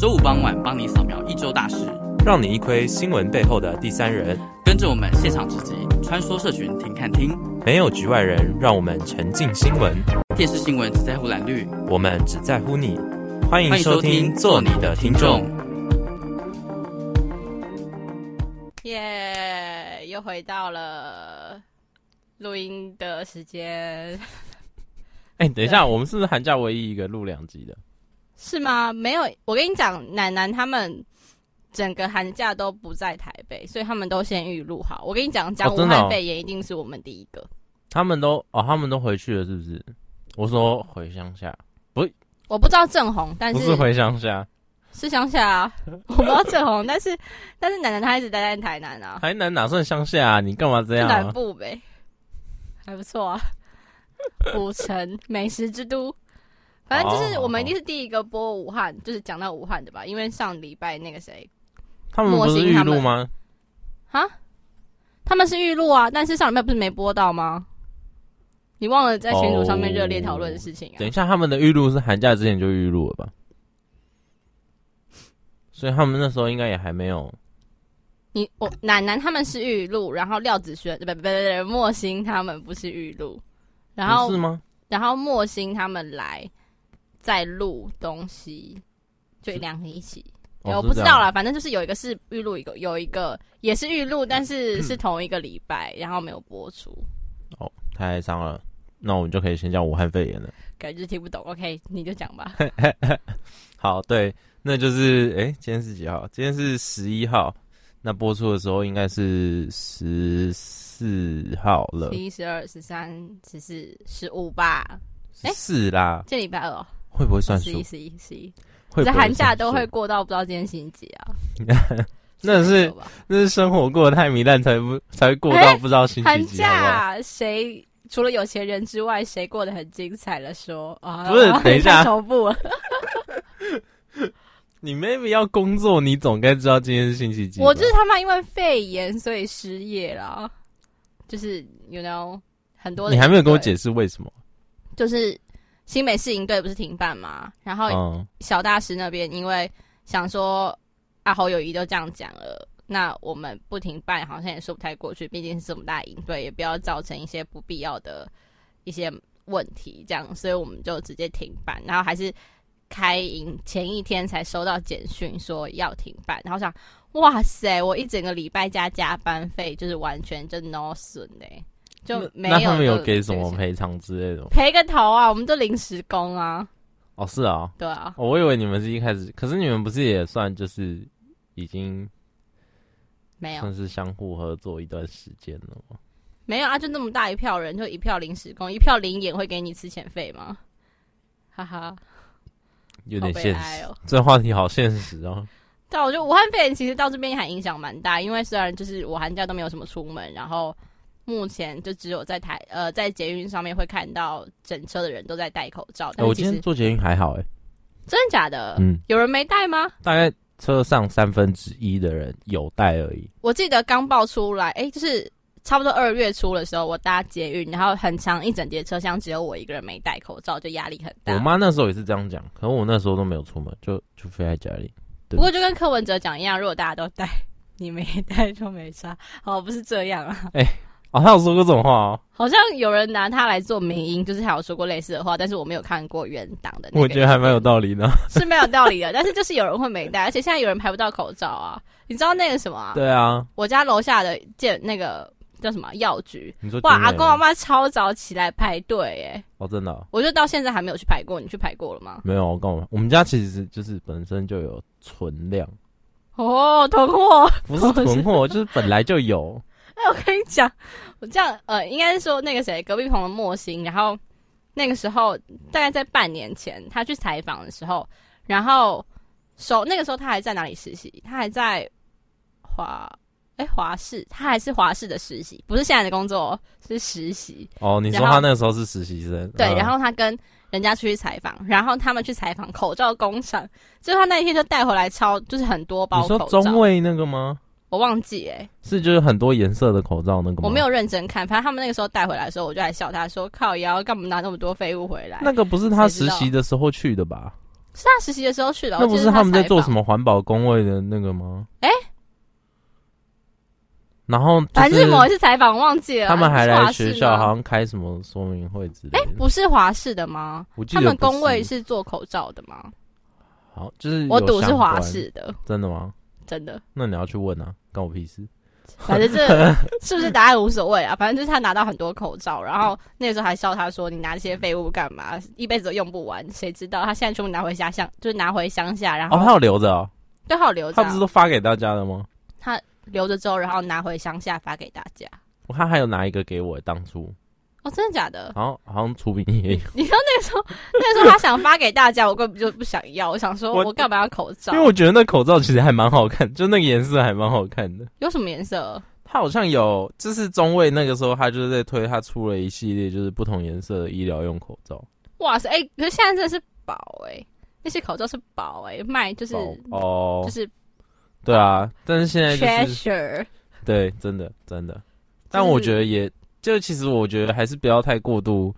周五傍晚帮你扫描一周大事，让你一窥新闻背后的第三人。跟着我们现场直击，穿梭社群听看听，没有局外人，让我们沉浸新闻。电视新闻只在乎蓝绿，我们只在乎你。欢迎收听，做你的听众。耶，又回到了录音的时间。哎、欸，等一下，我们是不是寒假唯一一个录两集的？是吗？没有，我跟你讲，奶奶他们整个寒假都不在台北，所以他们都先预录好。我跟你讲，讲武汉肺炎一定是我们第一个。哦哦、他们都哦，他们都回去了，是不是？我说回乡下，不，我不知道正红，但是不是回乡下，是乡下啊。我不知道正红，但是但是奶奶她一直待在台南啊。台南哪算乡下啊？你干嘛这样、啊？南部呗，还不错啊。古城美食之都。反正就是我们一定是第一个播武汉，就是讲到武汉的吧？因为上礼拜那个谁，他们不是预录吗？啊？他们是预录啊，但是上礼拜不是没播到吗？你忘了在群组上面热烈讨论的事情啊？等一下，他们的预录是寒假之前就预录了吧？所以他们那时候应该也还没有。你我奶奶他们是预录，然后廖子轩不不不不莫心他们不是预录，然后是吗？然后莫心他们来。在录东西，就两个一起，哦、我不知道啦，反正就是有一个是预录，一个有一个也是预录，但是是同一个礼拜，然后没有播出。哦，太伤了，那我们就可以先讲武汉肺炎了。感觉听不懂，OK，你就讲吧。好，对，那就是，哎，今天是几号？今天是十一号，那播出的时候应该是十四号了。十一、十二、十三、十四、十五吧？哎，是啦，这礼拜二。会不会算数？十一、十一、十一，在寒假都会过到不知道今天星期几啊？那是那是生活过得太糜烂，才不 才会过到不知道星期几。寒假谁除了有钱人之外，谁过得很精彩了？说啊，不是，等一下，头部。你 maybe 要工作，你总该知道今天是星期几。我就是他妈因为肺炎所以失业了，就是 you know 很多。你还没有跟我解释为什么？就是。新北市营队不是停办吗？然后小大师那边因为想说阿侯友谊都这样讲了，那我们不停办好像也说不太过去，毕竟是这么大营队，也不要造成一些不必要的一些问题，这样，所以我们就直接停办。然后还是开营前一天才收到简讯说要停办，然后想哇塞，我一整个礼拜加加班费就是完全就 no 损嘞。就没有，那他们有给什么赔偿之类的吗？赔个头啊！我们都临时工啊。哦，是啊。对啊。哦，我以为你们是一开始，可是你们不是也算就是已经没有，算是相互合作一段时间了吗？没有啊，就那么大一票人，就一票临时工，一票零演会给你吃遣费吗？哈哈，有点现实哦。这话题好现实哦。对，我觉得武汉肺炎其实到这边还影响蛮大，因为虽然就是我寒假都没有什么出门，然后。目前就只有在台呃，在捷运上面会看到整车的人都在戴口罩。但我今天坐捷运还好哎，真的假的？嗯，有人没戴吗？大概车上三分之一的人有戴而已。我记得刚爆出来，哎、欸，就是差不多二月初的时候，我搭捷运，然后很长一整节车厢只有我一个人没戴口罩，就压力很大。我妈那时候也是这样讲，可能我那时候都没有出门，就就飞在家里。不过就跟柯文哲讲一样，如果大家都戴，你没戴就没差。哦，不是这样啊，哎、欸。哦，他有说过这种话哦，好像有人拿他来做名因，就是他有说过类似的话，但是我没有看过原档的。我觉得还蛮有道理的，是没有道理的，但是就是有人会没戴，而且现在有人排不到口罩啊，你知道那个什么啊？对啊，我家楼下的建那个叫什么药局？你说哇，阿公阿妈超早起来排队哎，哦真的哦，我就到现在还没有去排过，你去排过了吗？没有，我跟我我们家其实就是本身就有存量哦，囤货不是囤货，就是本来就有。哎，我跟你讲，我这样呃，应该是说那个谁，隔壁棚的莫心，然后那个时候大概在半年前，他去采访的时候，然后手那个时候他还在哪里实习？他还在华哎华视，他还是华视的实习，不是现在的工作，是实习。哦，你说他那个时候是实习生？对，然后他跟人家出去采访，然后他们去采访口罩工厂，就他那一天就带回来超，就是很多包口罩。你说中卫那个吗？我忘记哎、欸，是就是很多颜色的口罩那个吗？我没有认真看，反正他们那个时候带回来的时候，我就还笑他说：“靠腰，干嘛拿那么多废物回来？”那个不是他实习的时候去的吧？是他实习的时候去的。那不是他们在做什么环保工位的那个吗？哎、欸，然后反正某一次采访忘记了，他们还来学校，好像开什么说明会之类的。哎、欸，不是华氏的吗？他们工位是做口罩的吗？好，就是我赌是华氏的，真的吗？真的？那你要去问啊，关我屁事。反正这 是不是答案无所谓啊，反正就是他拿到很多口罩，然后那个时候还笑他说：“你拿这些废物干嘛？一辈子都用不完。”谁知道他现在全部拿回家乡，就是拿回乡下，然后哦，他有留着哦，对，他有留着。他不是都发给大家了吗？他留着之后，然后拿回乡下发给大家。我看还有拿一个给我，当初。哦，真的假的？好像好像出品也有。你知道那个时候，那个时候他想发给大家，我根本就不想要。我想说，我干嘛要口罩？因为我觉得那口罩其实还蛮好看，就那个颜色还蛮好看的。有什么颜色？他好像有，就是中卫那个时候，他就是在推，他出了一系列就是不同颜色的医疗用口罩。哇塞，哎、欸，可是现在真的是宝哎、欸，那些口罩是宝哎、欸，卖就是哦，就是对啊，但是现在就是 Treasure 对，真的真的，但我觉得也。就其实我觉得还是不要太过度，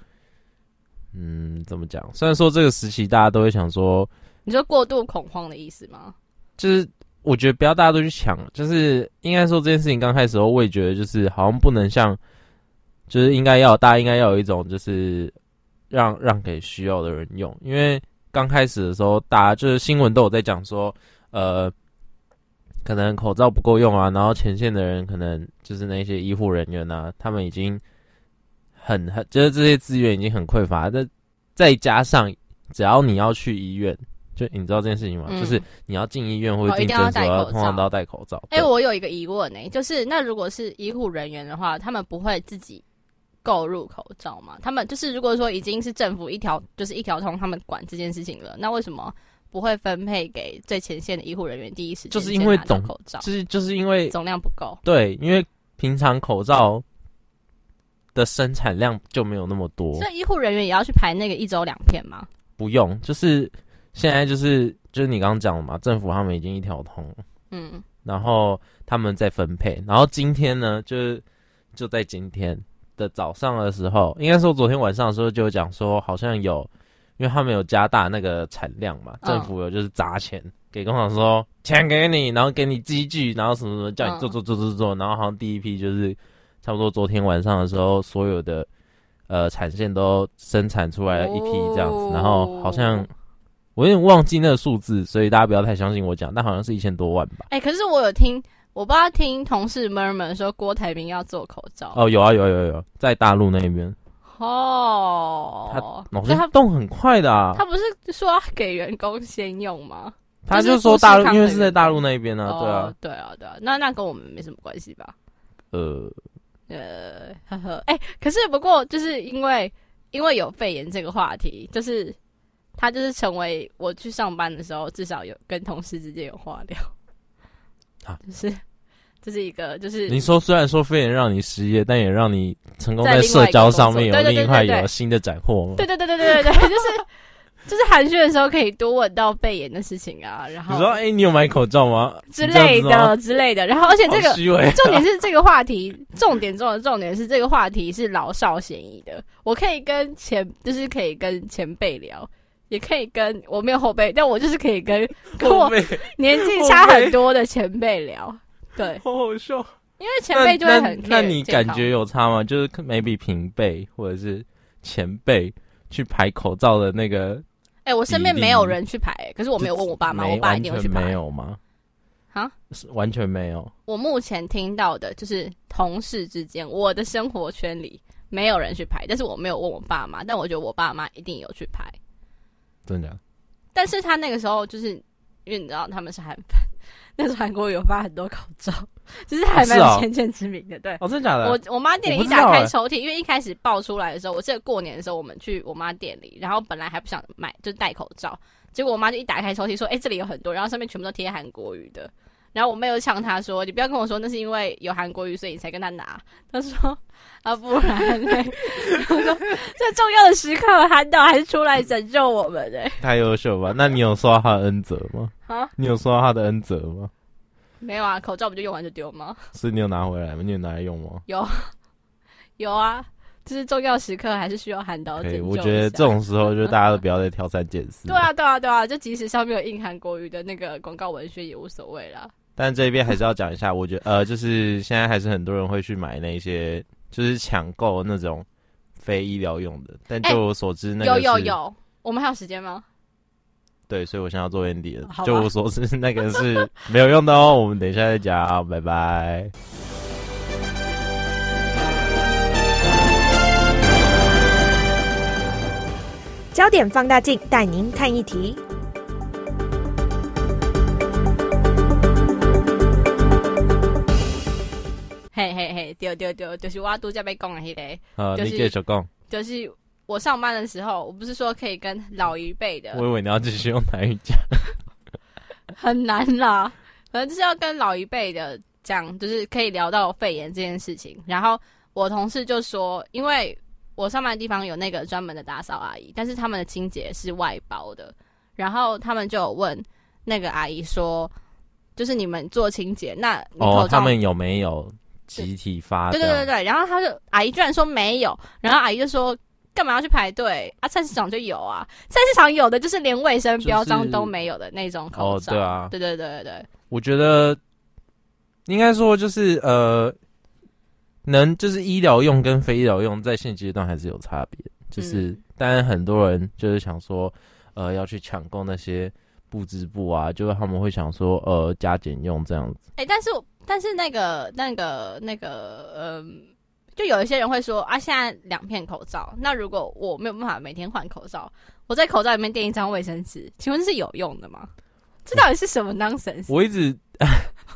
嗯，怎么讲？虽然说这个时期大家都会想说，你说过度恐慌的意思吗？就是我觉得不要大家都去抢，就是应该说这件事情刚开始的时候，我也觉得就是好像不能像，就是应该要大家应该要有一种就是让让给需要的人用，因为刚开始的时候，大家就是新闻都有在讲说，呃。可能口罩不够用啊，然后前线的人可能就是那些医护人员啊，他们已经很很就是这些资源已经很匮乏。再再加上，只要你要去医院，就你知道这件事情吗？嗯、就是你要进医院或者进诊所，通常都要戴口罩。哎、欸，我有一个疑问呢、欸，就是那如果是医护人员的话，他们不会自己购入口罩吗？他们就是如果说已经是政府一条就是一条通，他们管这件事情了，那为什么？不会分配给最前线的医护人员，第一时间就是因为总口罩，就是就是因为总量不够。对，因为平常口罩的生产量就没有那么多，所以医护人员也要去排那个一周两片吗？不用，就是现在就是就是你刚刚讲的嘛，政府他们已经一条通，嗯，然后他们在分配，然后今天呢，就是就在今天的早上的时候，应该说昨天晚上的时候就讲说好像有。因为他们有加大那个产量嘛，政府有就是砸钱、oh. 给工厂说钱给你，然后给你机具，然后什么什么叫你做做做做做，然后好像第一批就是差不多昨天晚上的时候，所有的呃产线都生产出来了一批这样子，oh. 然后好像我有点忘记那个数字，所以大家不要太相信我讲，但好像是一千多万吧。哎、欸，可是我有听，我不知道听同事 murmur 说郭台铭要做口罩哦，有啊有啊有有有，在大陆那边。哦，他动很快的啊！他不是说要给员工先用吗？他就说大陆，因为是在大陆那边呢。对啊，对啊，对啊。那那跟我们没什么关系吧？呃呃，呵呵。哎，可是不过就是因为因为有肺炎这个话题，就是他就是成为我去上班的时候，至少有跟同事之间有话聊啊，就是。这是一个，就是你说，虽然说肺炎让你失业，但也让你成功在社交上面有另一块有新的斩获。对对对对对对对，就是就是寒暄的时候可以多问到肺炎的事情啊。然后你说，哎、欸，你有买口罩吗？之类的之类的。然后，而且这个 重点是这个话题，重点中的重点是这个话题是老少咸宜的。我可以跟前，就是可以跟前辈聊，也可以跟我没有后辈，但我就是可以跟跟我年纪差很多的前辈聊。对，好好笑，因为前辈就会很那。那你感觉有差吗？就是 maybe 平辈或者是前辈去排口罩的那个。哎、欸，我身边没有人去排，可是我没有问我爸妈，我爸一定会去排。没有吗？啊？完全没有。我目前听到的就是同事之间，我的生活圈里没有人去排，但是我没有问我爸妈，但我觉得我爸妈一定有去排。真的？但是他那个时候就是因为你知道他们是韩粉。那时候韩国有发很多口罩，就是还蛮有先见之明的。对，哦，真的假的？我我妈店里一打开抽屉，因为一开始爆出来的时候，我记得过年的时候我们去我妈店里，然后本来还不想买，就戴口罩，结果我妈就一打开抽屉说：“哎，这里有很多。”然后上面全部都贴韩国语的。然后我妹又呛他说：“你不要跟我说那是因为有韩国语，所以你才跟他拿。”他说：“啊，不然呢？”然后说：“这重要的时刻，韩导还是出来拯救我们的。”太优秀吧？那你有受到他的恩泽吗？啊？你有受到他的恩泽吗？没有啊，口罩不就用完就丢吗？是你有拿回来吗？你有拿来用吗？有，有啊。就是重要时刻还是需要喊到。对，我觉得这种时候就大家都不要再挑三拣四。对啊，对啊，对啊，就即使上面有印韩国语的那个广告文宣也无所谓啦。但这边还是要讲一下，我觉得呃，就是现在还是很多人会去买那些，就是抢购那种非医疗用的。但就我所知，那个、欸、有有有，我们还有时间吗？对，所以我现在要做 Andy 了。就我所知，那个是 没有用的哦。我们等一下再讲，拜拜。焦点放大镜带您看议题。嘿嘿嘿，对对对，就是我拄则要讲的迄个。好，就是、你继续讲。就是我上班的时候，我不是说可以跟老一辈的。我以为你要继续用台语讲。很难啦，可能就是要跟老一辈的讲，就是可以聊到肺炎这件事情。然后我同事就说，因为。我上班的地方有那个专门的打扫阿姨，但是他们的清洁是外包的。然后他们就有问那个阿姨说：“就是你们做清洁，那你口罩、哦、他们有没有集体发？”对对对对，然后他就阿姨居然说没有，然后阿姨就说：“干嘛要去排队啊？菜市场就有啊，菜市场有的就是连卫生标章都没有的那种口罩。”对啊，对对对对对，我觉得应该说就是呃。能就是医疗用跟非医疗用，在现阶段还是有差别。就是当然很多人就是想说，呃，要去抢购那些布织布啊，就是他们会想说，呃，加减用这样子。哎、欸，但是但是那个那个那个，嗯、呃，就有一些人会说啊，现在两片口罩，那如果我没有办法每天换口罩，我在口罩里面垫一张卫生纸，请问是有用的吗？这到底是什么 nonsense？我一直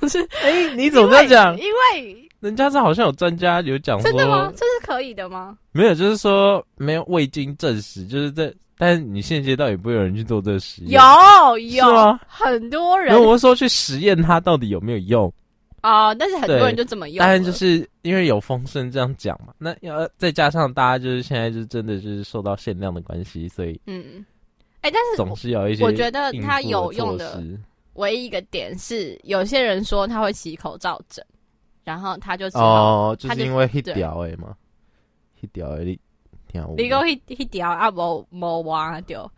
不是，哎、欸，你怎么在讲？因为。人家是好像有专家有讲说，真的吗？这是可以的吗？没有，就是说没有未经证实，就是在，但是你现阶段也不会有人去做这个实验，有有很多人。因为我说去实验它到底有没有用啊、呃？但是很多人就这么用。当然就是因为有风声这样讲嘛，那要再加上大家就是现在就真的就是受到限量的关系，所以嗯，哎、欸，但是总是有一些我觉得它有用的唯一一个点是，有些人说他会起口罩疹。然后他就哦，就是因为迄条哎嘛，一条诶你听有？你讲迄迄条啊，无无换掉，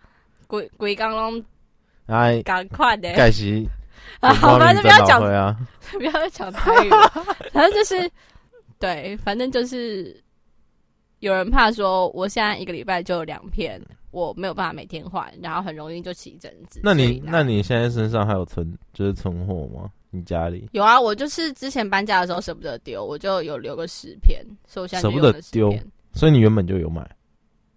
规规工拢哎，赶快的，开始 啊，好吧，就不要讲啊，不要再讲台语，反正就是对，反正就是有人怕说，我现在一个礼拜就有两片，我没有办法每天换，然后很容易就起疹子。那你那你现在身上还有存就是存货吗？你家里有啊？我就是之前搬家的时候舍不得丢，我就有留个十片，所以我现在舍不得丢。所以你原本就有买，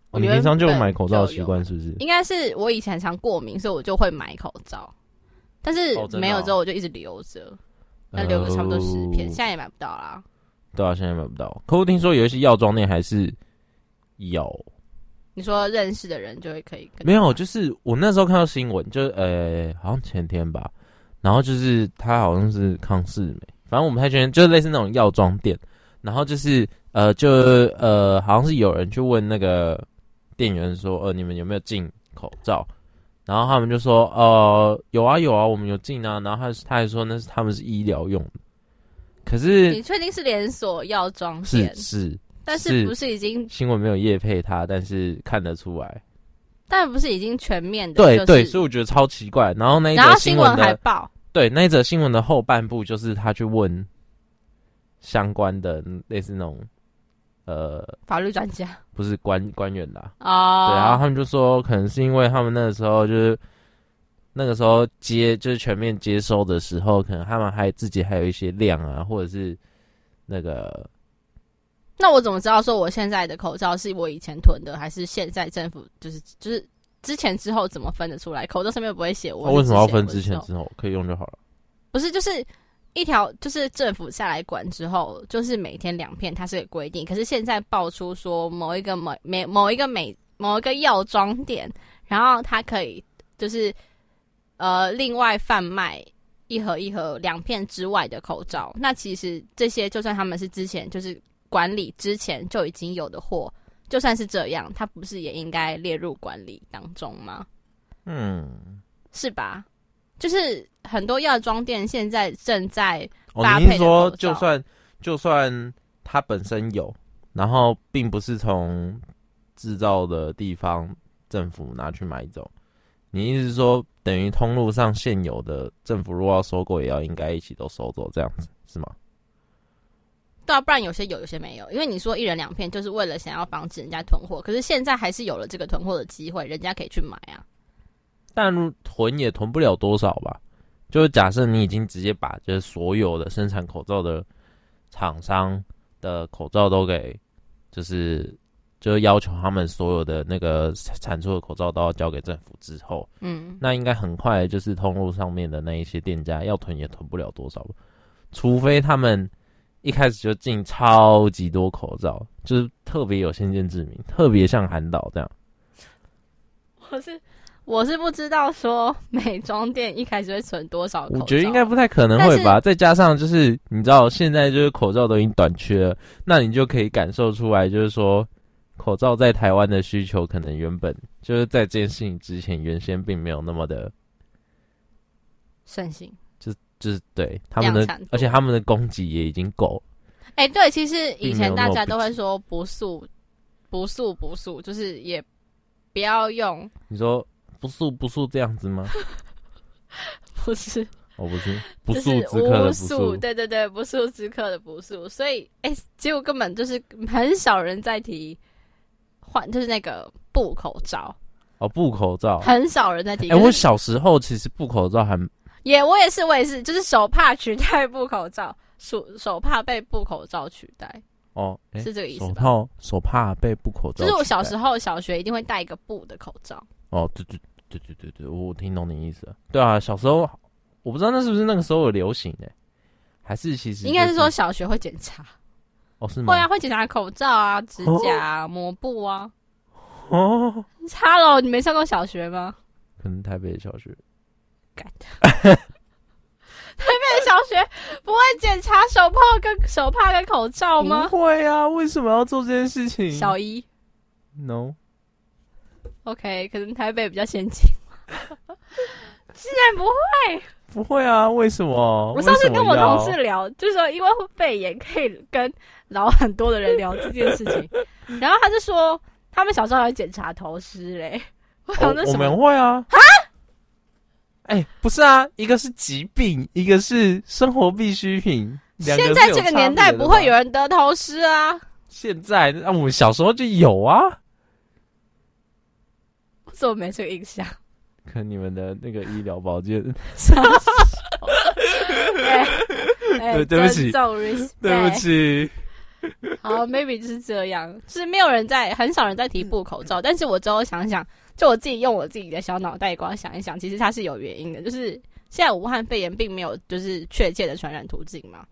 我你平常就有买口罩的习惯是不是？应该是我以前常过敏，所以我就会买口罩，但是没有之后我就一直留着，那、留个差不多十片，现在也买不到啦。对啊，现在买不到。可我听说有一些药妆店还是有。你说认识的人就会可以？没有，就是我那时候看到新闻，就呃、欸，好像前天吧。然后就是他好像是康是美，反正我们太确认，就是类似那种药妆店。然后就是呃，就呃，好像是有人去问那个店员说，呃，你们有没有进口罩？然后他们就说，呃，有啊有啊，我们有进啊。然后他他还说那是他们是医疗用的。可是你确定是连锁药妆店？是是，但是不是已经新闻没有业配他，但是看得出来。但不是已经全面的、就是？对对，所以我觉得超奇怪。然后那一则新闻还报，对那一则新闻的后半部就是他去问相关的类似那种呃法律专家，不是官官员啦。哦。对，然后他们就说，可能是因为他们那个时候就是那个时候接就是全面接收的时候，可能他们还自己还有一些量啊，或者是那个。那我怎么知道说我现在的口罩是我以前囤的，还是现在政府就是就是之前之后怎么分得出来？口罩上面不会写我。那为什么要分之前之后？可以用就好了。不是，就是一条，就是政府下来管之后，就是每天两片，它是有规定。可是现在爆出说某一个某每某一个每某一个药妆店，然后它可以就是呃另外贩卖一盒一盒两片之外的口罩。那其实这些就算他们是之前就是。管理之前就已经有的货，就算是这样，它不是也应该列入管理当中吗？嗯，是吧？就是很多药妆店现在正在搭配是说就算就算它本身有，然后并不是从制造的地方政府拿去买走。你意思是说，等于通路上现有的政府如果要收购，也要应该一起都收走，这样子是吗？对啊，不然有些有，有些没有。因为你说一人两片，就是为了想要防止人家囤货。可是现在还是有了这个囤货的机会，人家可以去买啊。但囤也囤不了多少吧？就是假设你已经直接把就是所有的生产口罩的厂商的口罩都给，就是就是要求他们所有的那个产出的口罩都要交给政府之后，嗯，那应该很快就是通路上面的那一些店家要囤也囤不了多少吧？除非他们。一开始就进超级多口罩，就是特别有先见之明，特别像韩导这样。我是我是不知道说美妆店一开始会存多少口罩，我觉得应该不太可能会吧。再加上就是你知道现在就是口罩都已经短缺了，那你就可以感受出来，就是说口罩在台湾的需求可能原本就是在这件事情之前原先并没有那么的盛行。就是对他们的，而且他们的供给也已经够。哎、欸，对，其实以前大家都会说不素、不素、不素，就是也不要用。你说不素不素这样子吗？不是，我、哦、不是 不速之客的不素，对对对，不速之客的不素。所以，哎、欸，结果根本就是很少人在提换，就是那个布口罩。哦，布口罩，很少人在提。哎、欸，我小时候其实布口罩还。也，我也是，我也是，就是手帕取代布口罩，手手帕被布口罩取代。哦，欸、是这个意思。手套、手帕被布口罩。就是我小时候小学一定会戴一个布的口罩。哦，对对对对对对，我听懂你意思了。对啊，小时候我不知道那是不是那个时候有流行的，还是其实、就是、应该是说小学会检查。哦，是吗？会啊，会检查口罩啊、指甲啊、哦、抹布啊。哦，Hello，你没上过小学吗？可能台北的小学。台北的小学不会检查手帕跟手帕跟口罩吗？不会啊，为什么要做这件事情？小一，No。OK，可能台北比较先进。竟然不会？不会啊？为什么？我上次跟我同事聊，就是说因为肺炎可以跟老很多的人聊这件事情，然后他就说他们小时候还检查头虱嘞。我想那什么？我们会啊。哈？哎、欸，不是啊，一个是疾病，一个是生活必需品。现在这个年代不会有人得头虱啊。现在，那、啊、我们小时候就有啊。我怎么没这个印象？可你们的那个医疗保健。对，对不起，对不起。好，maybe 就是这样，就是没有人在，很少人在提布口罩。但是我之后想想。就我自己用我自己的小脑袋瓜想一想，其实它是有原因的。就是现在武汉肺炎并没有就是确切的传染途径嘛，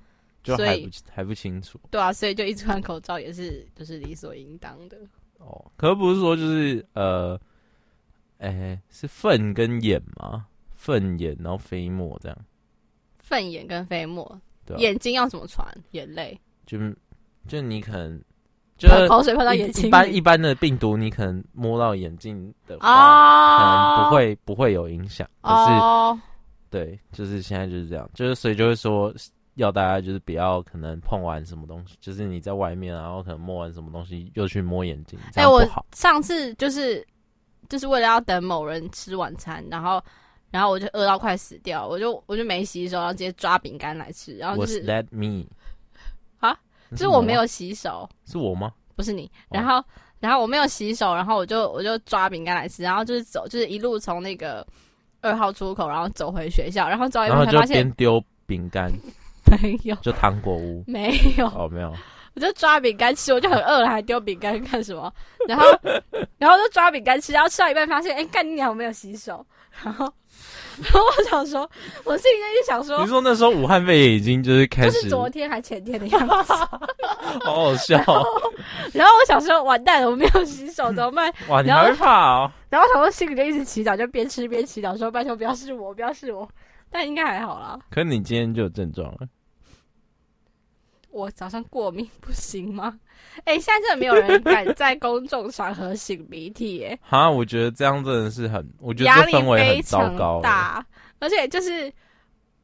就还不所以还不清楚。对啊，所以就一直穿口罩也是就是理所应当的。哦，可不是说就是呃，哎、欸，是粪跟眼吗？粪眼然后飞沫这样。粪眼跟飞沫，对啊、眼睛要怎么传？眼泪？就就你可能。就是口水喷到眼睛。一般一般的病毒，你可能摸到眼睛的话，可能不会不会有影响。可是，对，就是现在就是这样，就是所以就会说，要大家就是不要可能碰完什么东西，就是你在外面，然后可能摸完什么东西又去摸眼睛，这样不好。我上次就是就是为了要等某人吃晚餐，然后然后我就饿到快死掉，我就我就没洗手，然后直接抓饼干来吃，然后就是 Let me 啊。就是我没有洗手，是我吗？不是你。然后，然后我没有洗手，然后我就我就抓饼干来吃，然后就是走，就是一路从那个二号出口，然后走回学校，然后走一半才发现丢饼干，没有，就糖果屋没有哦，没有，我就抓饼干吃，我就很饿了，还丢饼干干什么？然后，然后就抓饼干吃，然后吃到一半发现，哎，干你娘，我没有洗手，然后。然后我想说，我心里就想说，你说那时候武汉肺炎已经就是开始，就是昨天还前天的样子，好好笑。然后，然后我想说，完蛋了，我没有洗手怎么办？哇，你还会怕哦。然后我想说，心里就一直祈祷，就边吃边祈祷，说拜托不要是我，不要是我。但应该还好啦。可是你今天就有症状了。我早上过敏不行吗？哎、欸，现在真的没有人敢在公众场合擤鼻涕，哎，哈，我觉得这样真的是很，我觉得压力非常，大，而且就是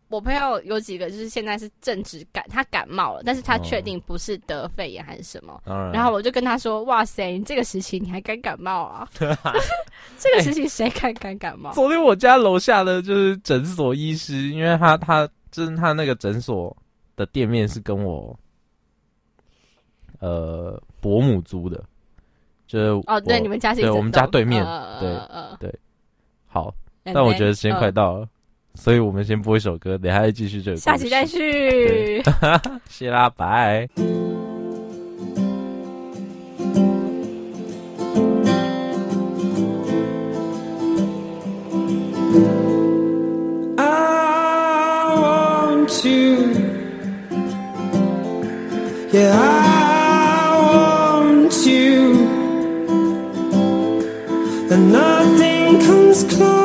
我朋友有几个就是现在是正值感，他感冒了，但是他确定不是得肺炎还是什么。嗯然。然后我就跟他说：“哇塞，你这个时期你还敢感冒啊？这个时期谁敢敢感冒？”昨天我家楼下的就是诊所医师，因为他他就是他那个诊所的店面是跟我呃伯母租的，就是哦，对，你们家是对，我们家对面，呃、对、呃、对。好，但我觉得时间快到了。呃所以我们先播一首歌，等下再继续这个。下期再续。谢啦，拜。Yeah, I want you, and nothing comes close.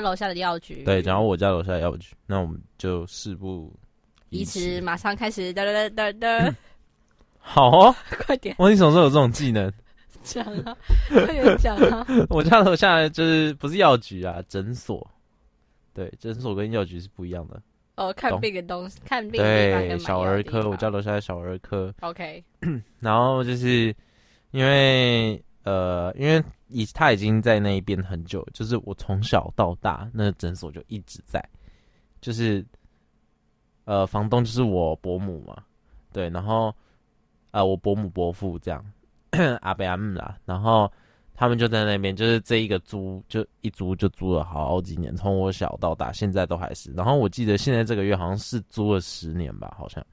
楼下的药局，对，然后我家楼下的药局，那我们就事不宜迟，马上开始哒哒哒哒哒。好哦，快点！我你什么时候有这种技能？讲啊，快点讲啊！我家楼下就是不是药局啊，诊所。对，诊所跟药局是不一样的。哦，看病的东西，看病对，小儿科，我家楼下的小儿科。OK，然后就是因为。呃，因为已他已经在那一边很久，就是我从小到大那个诊所就一直在，就是呃，房东就是我伯母嘛，对，然后呃，我伯母伯父这样 阿伯阿姆啦，然后他们就在那边，就是这一个租就一租就租了好几年，从我小到大，现在都还是。然后我记得现在这个月好像是租了十年吧，好像。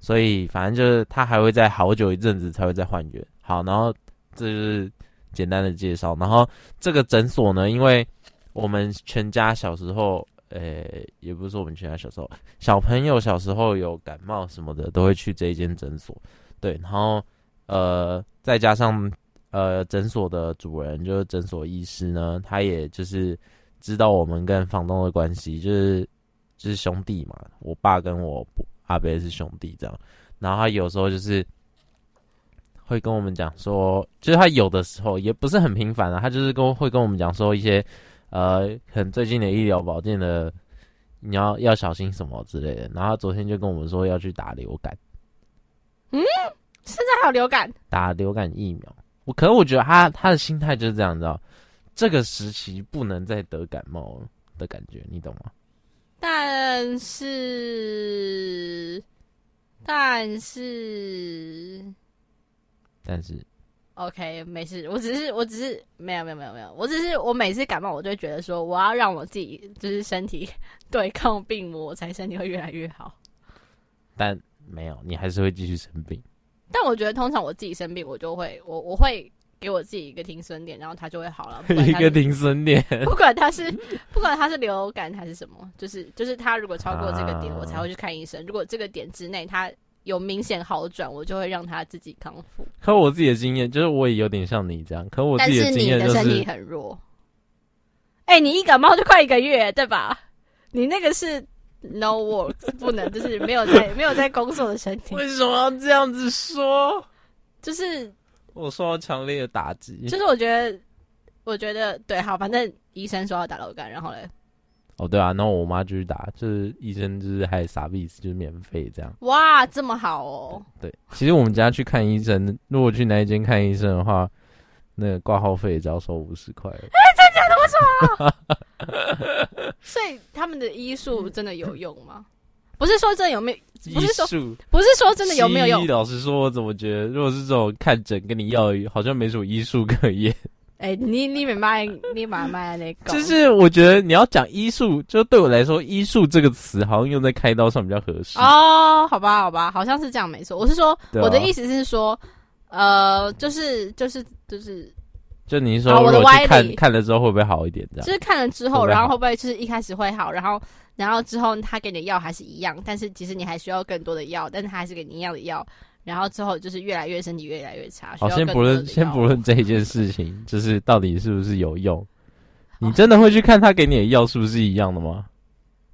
所以反正就是他还会在好久一阵子才会再换约。好，然后这就是简单的介绍。然后这个诊所呢，因为我们全家小时候。呃、也不是说我们全家小时候，小朋友小时候有感冒什么的，都会去这一间诊所。对，然后呃，再加上呃，诊所的主人就是诊所医师呢，他也就是知道我们跟房东的关系，就是就是兄弟嘛。我爸跟我阿伯是兄弟这样，然后他有时候就是会跟我们讲说，就是他有的时候也不是很频繁啊，他就是跟会跟我们讲说一些。呃，很最近的医疗保健的，你要要小心什么之类的。然后昨天就跟我们说要去打流感。嗯，现在还有流感？打流感疫苗。我可能我觉得他他的心态就是这样，你知道，这个时期不能再得感冒的感觉，你懂吗？但是，但是，但是。OK，没事，我只是，我只是没有，没有，没有，没有，我只是，我每次感冒，我就会觉得说，我要让我自己就是身体 对抗病魔，我才身体会越来越好。但没有，你还是会继续生病。但我觉得，通常我自己生病，我就会，我我会给我自己一个停损点，然后它就会好了。一个停损点，不管它是不管它是流感还是什么，就是就是它如果超过这个点，啊、我才会去看医生。如果这个点之内它。有明显好转，我就会让他自己康复。可我自己的经验就是，我也有点像你这样。可我自己的经验就是，但是你的身体很弱。哎、欸，你一感冒就快一个月，对吧？你那个是 no work，不能，就是没有在没有在工作的身体。为什么要这样子说？就是我受到强烈的打击。就是我觉得，我觉得对，好，反正医生说要打流感，然后嘞。哦，对啊，然后我妈就去打，就是医生就是还傻逼，就是免费这样。哇，这么好哦！对，其实我们家去看医生，如果去那一间看医生的话，那个挂号费只要收五十块。哎、欸，真假的？为什么？所以他们的医术真的有用吗？不是说真的有没有？不是说不是说真的有没有用？老实说，我怎么觉得，如果是这种看诊跟你要，好像没什么医术可言。哎、欸，你你明白，你买卖那个？就是我觉得你要讲医术，就对我来说，医术这个词好像用在开刀上比较合适。哦，好吧，好吧，好像是这样，没错。我是说，啊、我的意思是说，呃，就是就是就是，就你说，我的歪看看了之后会不会好一点？这样，就是看了之后，然后会不会就是一开始会好，然后然后之后他给你的药还是一样，但是其实你还需要更多的药，但是他还是给你一样的药。然后之后就是越来越身体越来越差。好，先不论先不论这一件事情，就是到底是不是有用？你真的会去看他给你的药是不是一样的吗？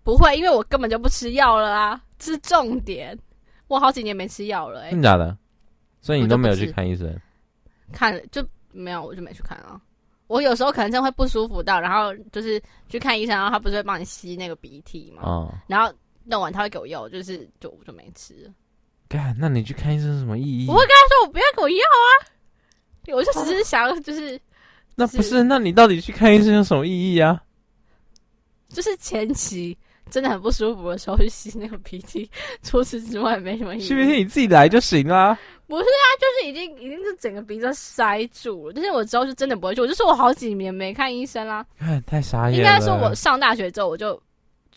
不会，因为我根本就不吃药了啊，这是重点。我好几年没吃药了，欸，真的假的？所以你都没有去看医生？看了就没有，我就没去看啊。我有时候可能真的会不舒服到，然后就是去看医生，然后他不是会帮你吸那个鼻涕嘛？哦，然后弄完他会给我药，就是就我就没吃了。那你去看医生什么意义？我会跟他说，我不要给我药啊，我就只是想，就是，那不是？那你到底去看医生有什么意义啊？就是前期真的很不舒服的时候去吸那个鼻涕，除此之外没什么意义。吸鼻涕你自己来就行啊。不是啊，就是已经已经是整个鼻子塞住了。但是我之后是真的不会去，我就说我好几年没看医生啦。太傻眼了。应该说，我上大学之后我就。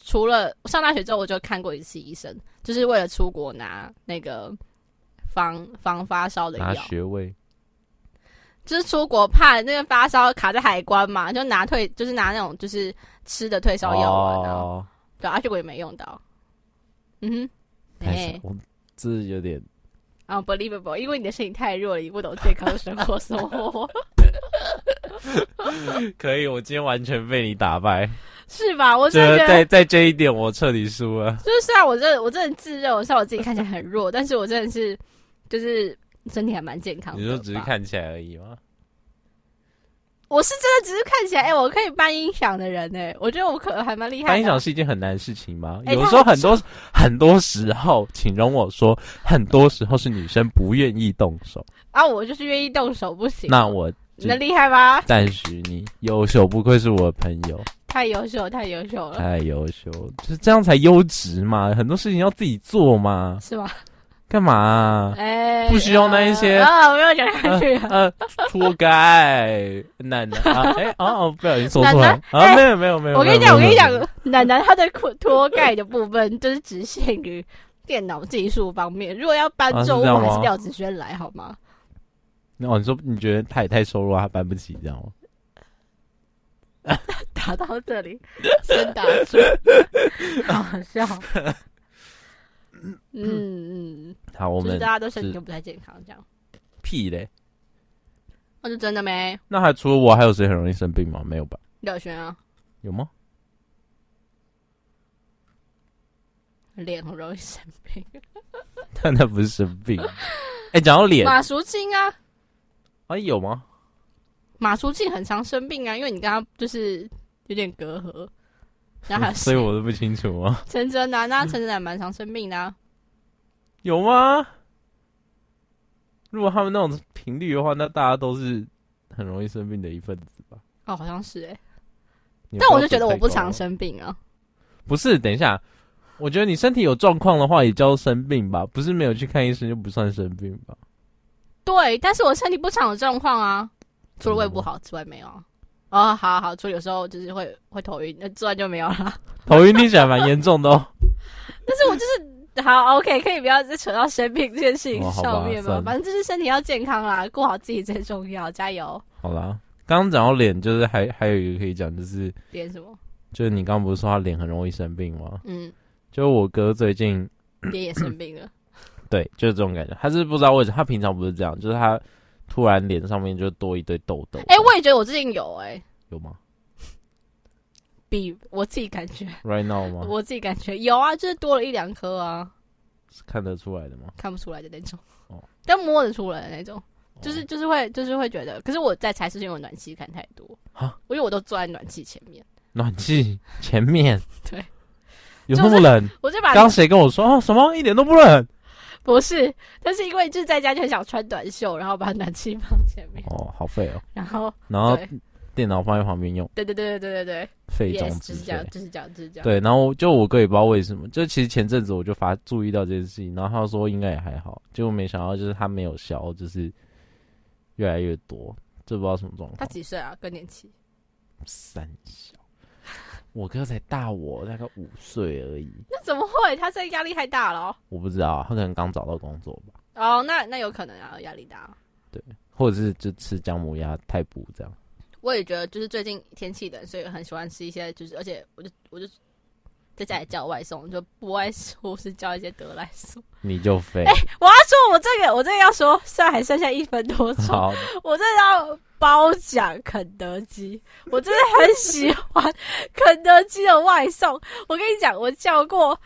除了上大学之后，我就看过一次医生，就是为了出国拿那个防防发烧的药。拿学位，就是出国怕那个发烧卡在海关嘛，就拿退，就是拿那种就是吃的退烧药丸啊。对，而且我也没用到。嗯哼，哎、欸，我这有点啊、uh,，believable，因为你的身体太弱了，你不懂健康生活生活。可以，我今天完全被你打败。是吧？我觉得在在这一点，我彻底输了。就是虽然我这我真的自认，我虽然我自己看起来很弱，但是我真的是就是身体还蛮健康的。你说只是看起来而已吗？我是真的只是看起来，哎、欸，我可以搬音响的人，哎，我觉得我可能还蛮厉害。搬音响是一件很难的事情吗？欸、有时候很多很多时候，请容我说，很多时候是女生不愿意动手啊，我就是愿意动手，不行。那我你的厉害吧？赞许你优秀，不愧是我的朋友。太优秀，太优秀了，太优秀，就是这样才优质嘛。很多事情要自己做嘛，是吧？干嘛、啊？哎、欸，不需要那一些啊！我没有讲下去。呃，脱盖奶奶啊！哎、欸、哦，不小心说错了啊！没有、欸、没有没有。我跟你讲，我跟你讲，奶奶她的脱 脱盖的部分就是只限于电脑技术方面。如果要搬重物，啊、还是廖子轩来好吗？哦，你说你觉得他也太瘦弱，他搬不起，这样吗？打到这里，先打住，好 好笑。嗯嗯，好，我们大家都身体都不太健康，这样屁嘞，那就真的没。那还除了我，还有谁很容易生病吗？没有吧？廖轩啊，有吗？脸很容易生病，但那不是生病。哎、欸，讲到脸，马淑清啊，哎、啊，有吗？马书记很常生病啊，因为你跟他就是有点隔阂。然后还有所以我都不清楚啊。陈哲男啊，陈哲男蛮常生病的啊。有吗？如果他们那种频率的话，那大家都是很容易生病的一份子吧？哦，好像是哎、欸。但我就觉得我不常生病啊。不是，等一下，我觉得你身体有状况的话也叫生病吧？不是没有去看医生就不算生病吧？对，但是我身体不常有状况啊，除了胃不好之外没有啊。哦，好好，除了有时候就是会会头晕，那自然就没有了。头晕听起来蛮严重的哦。但是我就是好 OK，可以不要再扯到生病这件事情上面吗？反正就是身体要健康啦，顾好自己最重要，加油。好啦，刚刚讲到脸，就是还还有一个可以讲，就是脸什么？就是你刚刚不是说他脸很容易生病吗？嗯，就我哥最近脸也生病了。对，就是这种感觉。他是不知道为什么，他平常不是这样，就是他。突然脸上面就多一堆痘痘。哎、欸，我也觉得我最近有哎、欸，有吗？比我自己感觉，right now 吗？我自己感觉有啊，就是多了一两颗啊。是看得出来的吗？看不出来的那种，哦，但摸得出来的那种，就是就是会就是会觉得。可是我在猜是因为暖气看太多啊，因为我都坐在暖气前面，暖气前面，对，有那么冷？我就把刚谁跟我说啊，什么一点都不冷。不是，但是因为就是在家就很想穿短袖，然后把暖气放前面。哦，好废哦。然后，然后电脑放在旁边用。对对对对对对对，废中之废。就是这样，就是这样，就是这样。对，然后就我哥也不知道为什么，就其实前阵子我就发注意到这件事情，然后他说应该也还好，结果没想到就是他没有消，就是越来越多，这不知道什么状况。他几岁啊？更年期？三小。我哥才大我大概五岁而已，那怎么会？他这压力太大了。我不知道，他可能刚找到工作吧。哦，那那有可能啊，压力大。对，或者是就吃姜母鸭太补这样。我也觉得，就是最近天气冷，所以很喜欢吃一些，就是而且我就我就在家里叫外送，就不外出是叫一些得来送。你就飞。哎、欸，我要说，我这个我这个要说，虽然还剩下一分多钟，我这要。褒奖肯德基，我真的很喜欢肯德基的外送。我跟你讲，我叫过，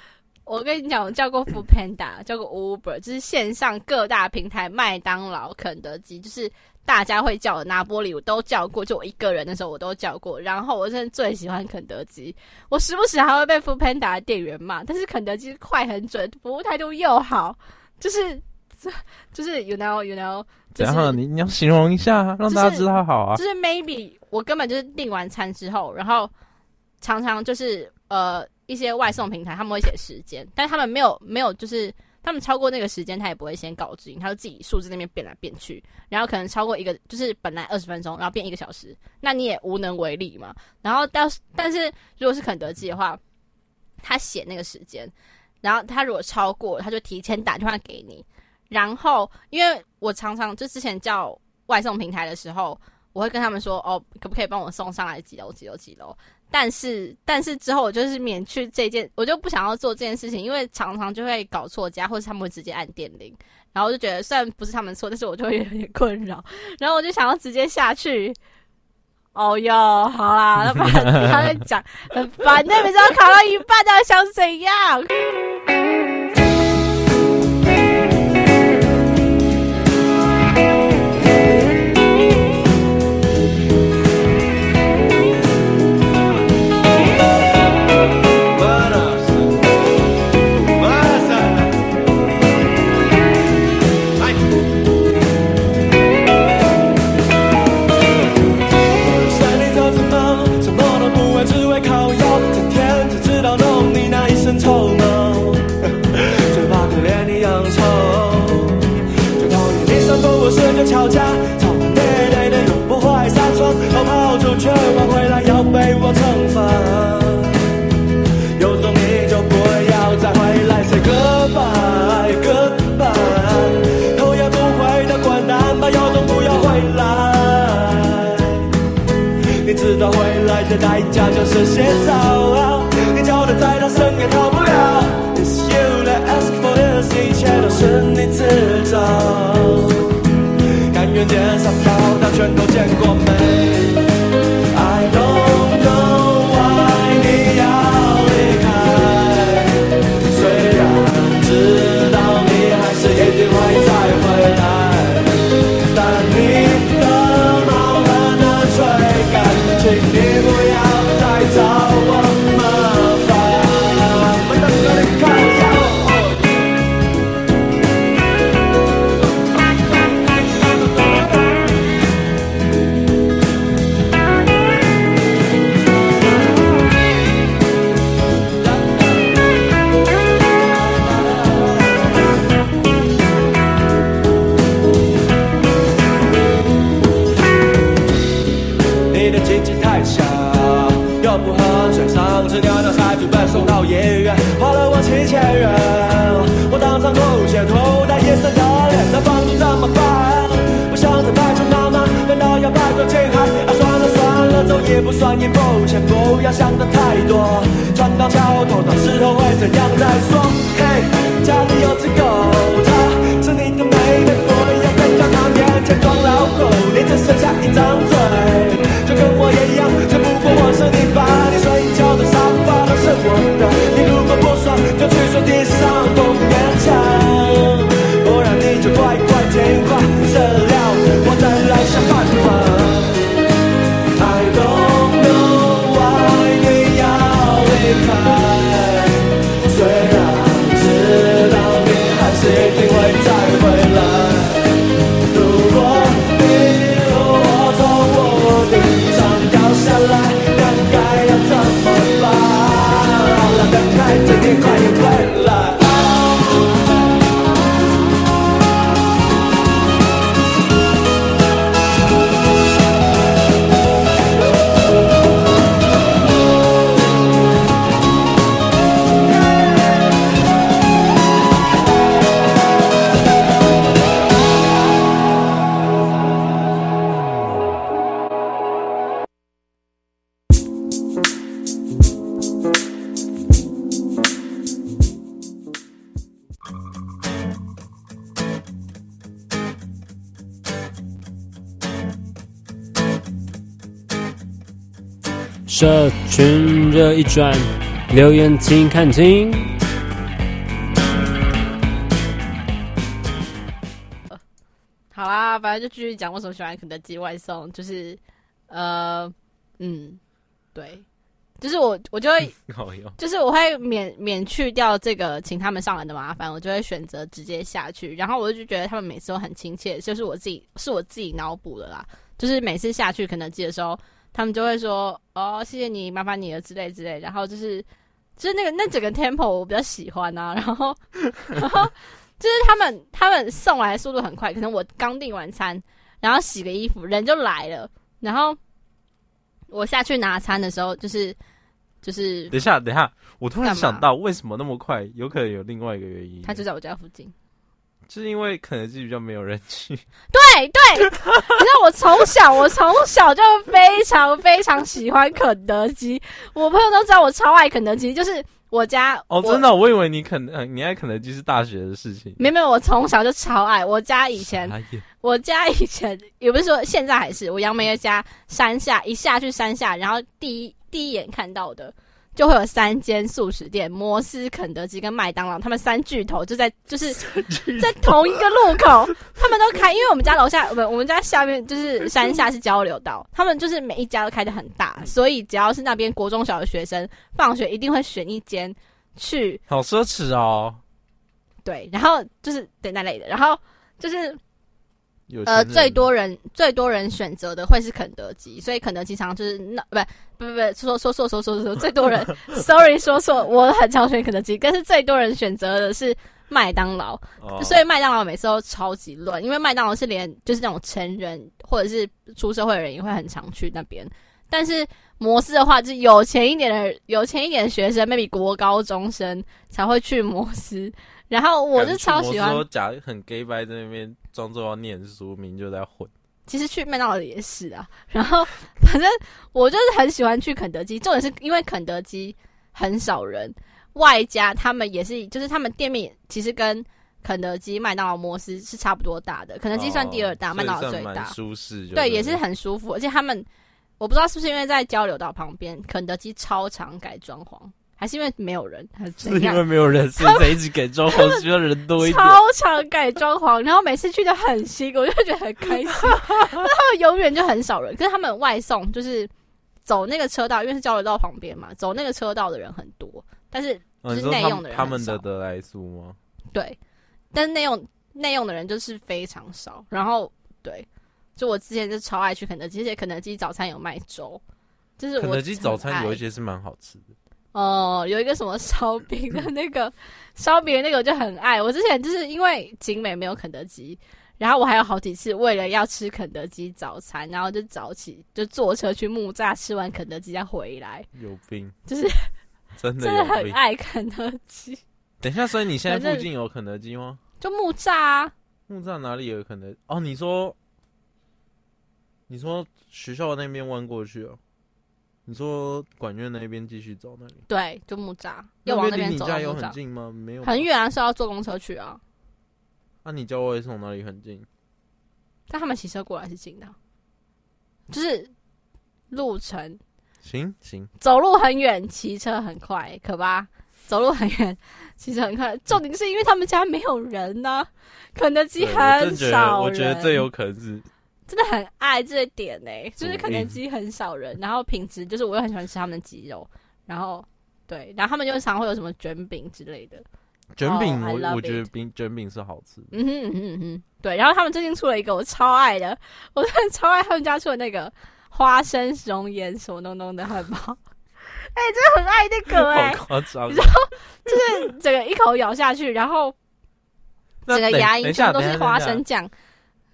我跟你讲，我叫过 f o o Panda，叫过 Uber，就是线上各大平台，麦当劳、肯德基，就是大家会叫的拿玻璃，我都叫过。就我一个人的时候，我都叫过。然后我真的最喜欢肯德基，我时不时还会被 f o o Panda 的店员骂，但是肯德基快很准，服务态度又好，就是。就是，you know，you know 然后你你要形容一下，让大家知道好啊。就是 maybe 我根本就是订完餐之后，然后常常就是呃一些外送平台他们会写时间，但是他们没有没有就是他们超过那个时间，他也不会先告知你，他就自己数字那边变来变去，然后可能超过一个就是本来二十分钟，然后变一个小时，那你也无能为力嘛。然后但但是如果是肯德基的话，他写那个时间，然后他如果超过，他就提前打电话给你。然后，因为我常常就之前叫外送平台的时候，我会跟他们说：“哦，可不可以帮我送上来几楼几楼几楼？”但是，但是之后我就是免去这件，我就不想要做这件事情，因为常常就会搞错家，或者他们会直接按电铃，然后我就觉得虽然不是他们错，但是我就会有点困扰，然后我就想要直接下去。哦哟，好啦，那不然他在讲很烦，那每次要考到一半，他想怎样？的代价就是写照。你叫的再大声也逃不了。It's you that ask for this，一切都是你自找。甘愿肩上刀，他全都见过没？社群热一转，留言请看清。好啦，反正就继续讲为什么喜欢肯德基外送，就是呃，嗯，对，就是我我就会，就是我会免免去掉这个请他们上来的麻烦，我就会选择直接下去。然后我就觉得他们每次都很亲切，就是我自己是我自己脑补的啦，就是每次下去肯德基的时候。他们就会说：“哦，谢谢你，麻烦你了之类之类。”然后就是，就是那个那整个 tempo 我比较喜欢啊。然后，然后就是他们他们送来的速度很快，可能我刚订完餐，然后洗个衣服，人就来了。然后我下去拿餐的时候，就是就是等一下等一下，我突然想到为什么那么快？有可能有另外一个原因。他就在我家附近。是因为肯德基比较没有人气。对对，你知道我从小我从小就非常非常喜欢肯德基，我朋友都知道我超爱肯德基，就是我家哦，真的，我以为你肯你爱肯德基是大学的事情。没有没有，我从小就超爱，我家以前我家以前也不是说现在还是，我杨梅的家山下一下去山下，然后第一第一眼看到的。就会有三间素食店，摩斯、肯德基跟麦当劳，他们三巨头就在 就是在同一个路口，他们都开。因为我们家楼下，我们我们家下面就是山下是交流道，他们就是每一家都开的很大，所以只要是那边国中小的学生放学一定会选一间去。好奢侈哦。对，然后就是对那类的，然后就是。呃，最多人最多人选择的会是肯德基，所以肯德基常常就是那不不不不说说说说说说最多人，sorry 说错，我很常选肯德基，但是最多人选择的是麦当劳，哦、所以麦当劳每次都超级乱，因为麦当劳是连就是那种成人或者是出社会的人也会很常去那边，但是摩斯的话，就是有钱一点的有钱一点的学生，maybe 国高中生才会去摩斯。然后我就超喜欢，说假很 gay 白在那边装作要念书，名就在混。其实去麦当劳也是啊。然后反正我就是很喜欢去肯德基，重点是因为肯德基很少人，外加他们也是，就是他们店面其实跟肯德基、麦当劳、摩斯是差不多大的。肯德基算第二大，麦当劳最大，舒适。对，也是很舒服。而且他们，我不知道是不是因为在交流道旁边，肯德基超常改装潢。还是因为没有人，还是因为没有人，所以才一直改装潢，需要人多一点。超常改装潢，然后每次去都很辛苦，我就觉得很开心。那 他们永远就很少人，可是他们外送就是走那个车道，因为是交流道旁边嘛，走那个车道的人很多，但是就是内用的人、哦他，他们的得来速吗？对，但是内用内用的人就是非常少。然后对，就我之前就超爱去肯德基，而且肯德基早餐有卖粥，就是我肯德基早餐有一些是蛮好吃的。哦，有一个什么烧饼的那个烧饼的那个我就很爱。我之前就是因为景美没有肯德基，然后我还有好几次为了要吃肯德基早餐，然后就早起就坐车去木栅吃完肯德基再回来。有病，就是 真的真的很爱肯德基。等一下，所以你现在附近有肯德基吗？就木栅啊。木栅哪里有肯德基？哦，你说你说学校那边弯过去啊？你说管院那边继续走那里？对，就木栅，要往那边走。离你家有很近吗？没有，很远啊，是要坐公车去啊。那、啊、你叫我从哪里很近？但他们骑车过来是近的，就是路程。行行，走路很远，骑车很快，可吧？走路很远，骑车很快。重点是因为他们家没有人呢、啊，肯德基很少人。我觉得最有可能是。真的很爱这一点呢、欸，就是肯德基很少人，然后品质就是我又很喜欢吃他们的鸡肉，然后对，然后他们就常会有什么卷饼之类的。卷饼我、oh, 我觉得饼卷饼是好吃的。嗯哼嗯哼嗯哼，对。然后他们最近出了一个我超爱的，我真的超爱他们家出的那个花生熔岩什么东东的汉堡。哎、欸，真的很爱那个 哎、欸，好夸张。然后就是整个一口咬下去，然后整个牙龈全都是花生酱。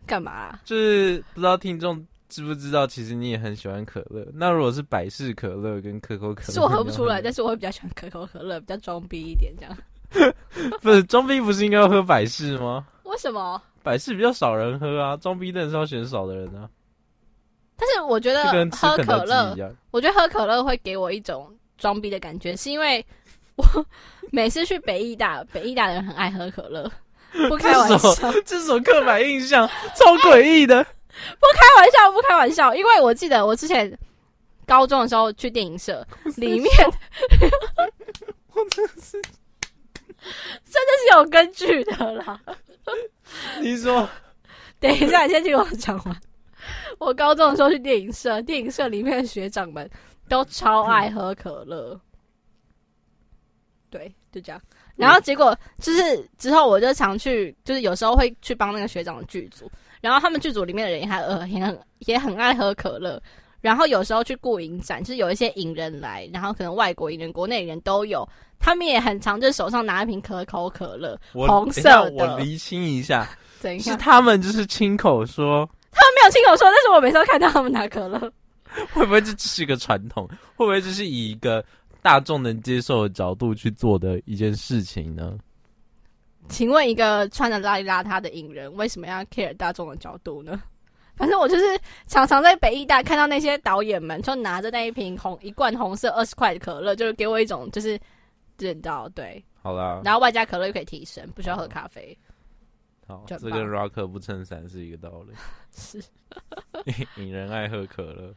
干嘛、啊？就是不知道听众知不知道，其实你也很喜欢可乐。那如果是百事可乐跟可口可乐，是我喝不出来，但是我会比较喜欢可口可乐，比较装逼一点这样。不是装逼，不是应该要喝百事吗？为什么？百事比较少人喝啊，装逼的人是要选少的人啊。但是我觉得喝可乐，我觉得喝可乐会给我一种装逼的感觉，是因为我每次去北艺大，北艺大的人很爱喝可乐。不开玩笑，这种刻板印象超诡异的。不开玩笑，不开玩笑，因为我记得我之前高中的时候去电影社，里面 我真的是真的是有根据的啦。你说，等一下，你先听我讲完。我高中的时候去电影社，电影社里面的学长们都超爱喝可乐。对，就这样。然后结果就是之后我就常去，就是有时候会去帮那个学长的剧组，然后他们剧组里面的人也还呃也很也很爱喝可乐，然后有时候去顾影展，就是有一些影人来，然后可能外国影人、国内人都有，他们也很常就手上拿一瓶可口可乐，红色的。我厘清一下，等一下，是他们就是亲口说，他们没有亲口说，但是我每次都看到他们拿可乐，会不会这只是一个传统？会不会这是以一个？大众能接受的角度去做的一件事情呢？请问一个穿着邋里邋遢的影人为什么要 care 大众的角度呢？反正我就是常常在北艺大看到那些导演们，就拿着那一瓶红一罐红色二十块的可乐，就是给我一种就是忍到对，好啦，然后外加可乐又可以提神，不需要喝咖啡。好，这跟 rock 不撑伞是一个道理。是，影人爱喝可乐，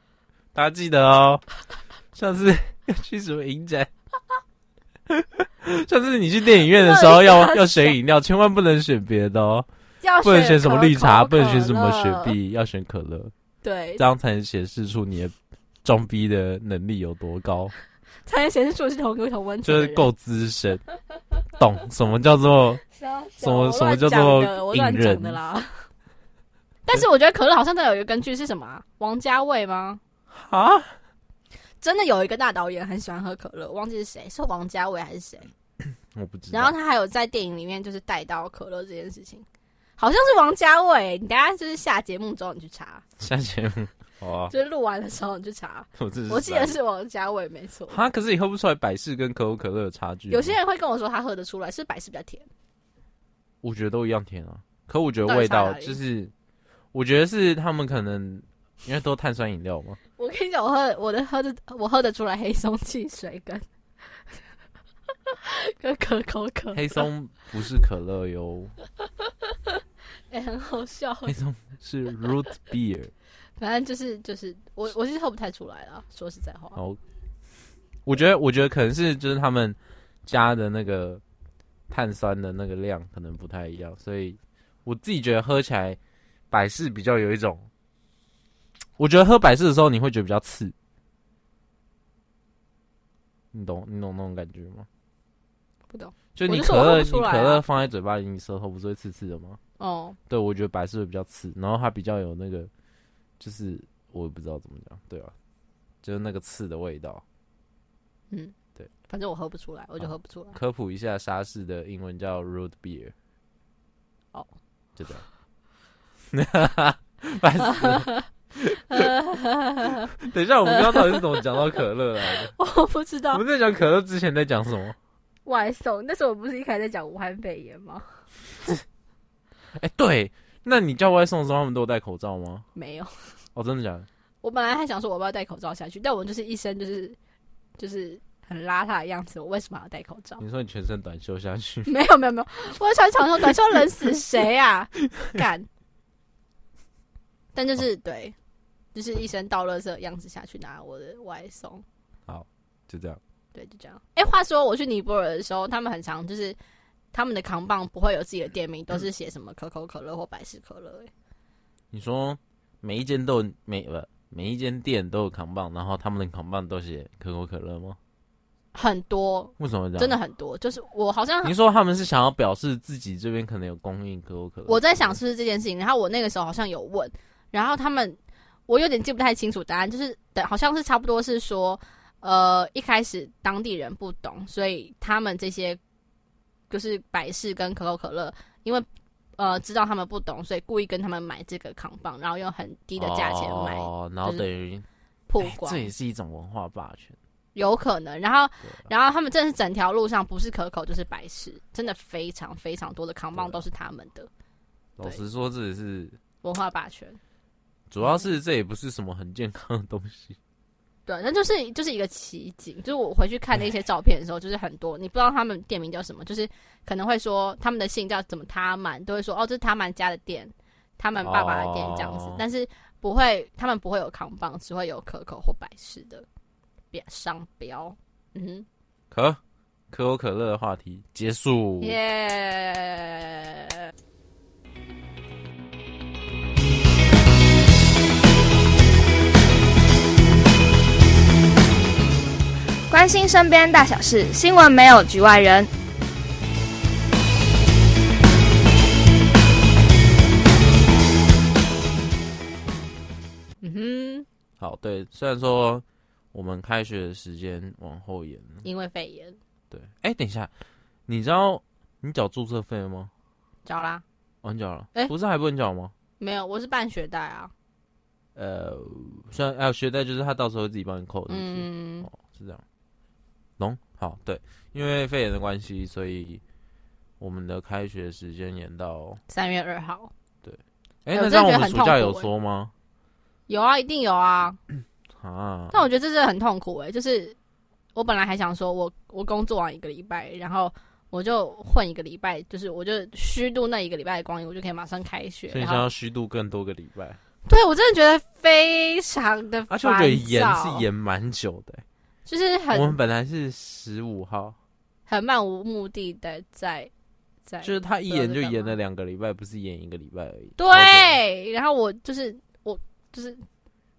大家记得哦。上次要去什么影展？上次你去电影院的时候要 要选饮料，千万不能选别的哦，不能选什么绿茶，不能选什么雪碧，要选可乐。对，这样才能显示出你的装逼的能力有多高，才能显示出是同一头温就是够资深，懂什么叫做什么什么叫做影人的啦。但是我觉得可乐好像都有一个根据是什么啊？王家卫吗？啊？真的有一个大导演很喜欢喝可乐，忘记是谁，是王家卫还是谁？我不知道。然后他还有在电影里面就是带到可乐这件事情，好像是王家卫。你等下就是下节目之后你去查。下节目，哦，就是录完的时候你去查。我，我记得是王家卫，没错。他，可是你喝不出来百事跟可口可乐的差距。有些人会跟我说他喝得出来，是百事比较甜。我觉得都一样甜啊，可我觉得味道就是。我觉得是他们可能因为都碳酸饮料嘛。我跟你讲，我喝我的喝的我喝得出来黑松汽水跟跟可口可。黑松不是可乐哟，哎、欸，很好笑。黑松 是 root beer，反正就是就是我我是喝不太出来了，说实在话。好，我觉得我觉得可能是就是他们加的那个碳酸的那个量可能不太一样，所以我自己觉得喝起来百事比较有一种，我觉得喝百事的时候你会觉得比较刺，你懂你懂那种感觉吗？不懂，就你可乐、啊、你可乐放在嘴巴里，你舌头不是会刺刺的吗？哦，对，我觉得百事会比较刺，然后它比较有那个，就是我也不知道怎么讲，对啊，就是那个刺的味道。嗯，对，反正我喝不出来，我就喝不出来。科普一下，沙士的英文叫 root beer。哦，就这样。烦死！等一下，我们刚刚到底是怎么讲到可乐来的？我不知道。我们在讲可乐之前在讲什么？外送。那时候我不是一开始在讲武汉肺炎吗？哎、欸，对，那你叫外送的时候，他们都有戴口罩吗？没有。哦，真的假的？我本来还想说我不要戴口罩下去，但我就是一身就是就是很邋遢的样子，我为什么要戴口罩？你说你全身短袖下去？没有没有没有，我穿长袖短袖，冷死谁啊？干！但就是对，就是一身倒垃圾的样子下去拿我的外送。好，就这样。对，就这样。哎、欸，话说我去尼泊尔的时候，他们很常就是。他们的扛棒不会有自己的店名，都是写什么可口可乐或百事可乐。哎，你说每一间都有每不每一间店都有扛棒，然后他们的扛棒都写可口可乐吗？很多。为什么这样？真的很多，就是我好像你说他们是想要表示自己这边可能有供应可口可乐。我在想是不是这件事情，然后我那个时候好像有问，然后他们我有点记不太清楚答案，就是等，好像是差不多是说，呃，一开始当地人不懂，所以他们这些。就是百事跟可口可乐，因为呃知道他们不懂，所以故意跟他们买这个扛棒，然后用很低的价钱买，哦，然后等于曝光，这也是一种文化霸权，有可能。然后然后他们真的是整条路上不是可口就是百事，真的非常非常多的扛棒都是他们的。老实说，这也是文化霸权，主要是这也不是什么很健康的东西。对，那就是就是一个奇景。就是我回去看那些照片的时候，就是很多你不知道他们店名叫什么，就是可能会说他们的姓叫怎么他们，都会说哦，这是他们家的店，他们爸爸的店这样子。哦、但是不会，他们不会有扛棒，只会有可口或百事的标商标。嗯哼，可可口可乐的话题结束。耶、yeah。关心身边大小事，新闻没有局外人。嗯哼，好，对，虽然说我们开学的时间往后延了，因为肺炎。对，哎，等一下，你知道你缴注册费了吗？缴啦，完缴了。哎，不是还不能缴吗？没有，我是办学贷啊。呃，虽然还有，学贷就是他到时候会自己帮你扣的，嗯，哦，是这样。懂好，对，因为肺炎的关系，所以我们的开学时间延到三月二号。对，哎、欸，那这样我们暑假有说吗？有啊，一定有啊。啊！但我觉得这是很痛苦哎、欸，就是我本来还想说我，我我工作完一个礼拜，然后我就混一个礼拜，就是我就虚度那一个礼拜的光阴，我就可以马上开学。所以想要虚度更多个礼拜？对，我真的觉得非常的，而且我觉得延是延蛮久的、欸。就是很，我们本来是十五号，很漫无目的的在在，就是他一演就演了两个礼拜，不是演一个礼拜而已。对，然后我就是我就是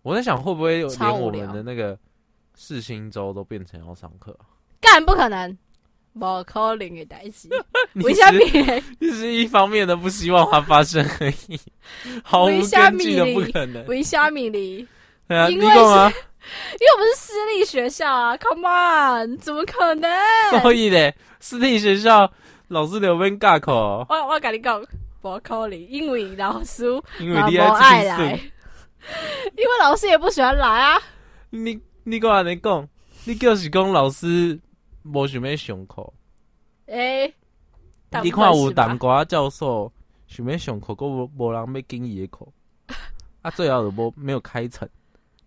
我在想会不会有连我们的那个四星周都变成要上课？干不可能，不可能的代志。为虾米？就是一方面的不希望它发生而已，毫无根据的不可能。为什么哩？对啊，你懂吗？因为我们是私立学校啊，Come on，怎么可能？所以咧，私立学校老师留边尬口。我我跟你讲，不可能，因为老师因为你不爱来，因为老师也不喜欢来啊。你你跟我你讲，你就是讲老师无想要上课。诶、欸，你看有淡薄教授想要上课，佫无无人要经伊的课。啊，最后的不没有开成，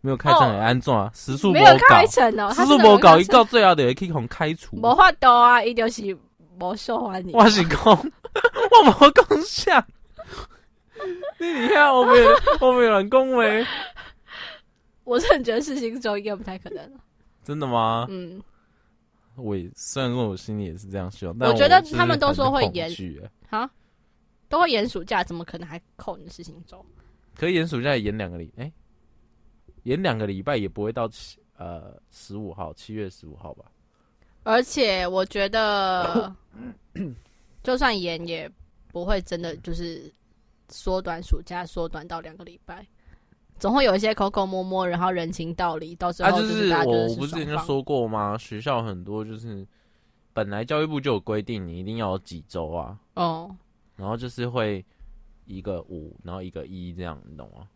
没有开成会安怎？时速没有开成哦，时速无搞，一到最后就会去互开除。无法度啊，伊就是无受欢迎。我是讲，我无讲啥。你你看，我没有，我没有人恭维。我真的觉得事情中应该不太可能。真的吗？嗯。我也虽然说我心里也是这样想，但我觉得他们都说会延啊，都会延暑假，怎么可能还扣你的事情周？可以延暑假也延两个礼，哎、欸，延两个礼拜也不会到七呃十五号，七月十五号吧？而且我觉得，就算延也不会真的就是缩短暑假，缩短到两个礼拜。总会有一些口口摸摸，然后人情道理，到时候就是我不是之前就说过吗？学校很多就是本来教育部就有规定，你一定要有几周啊，哦，然后就是会一个五，然后一个一这样，你懂吗？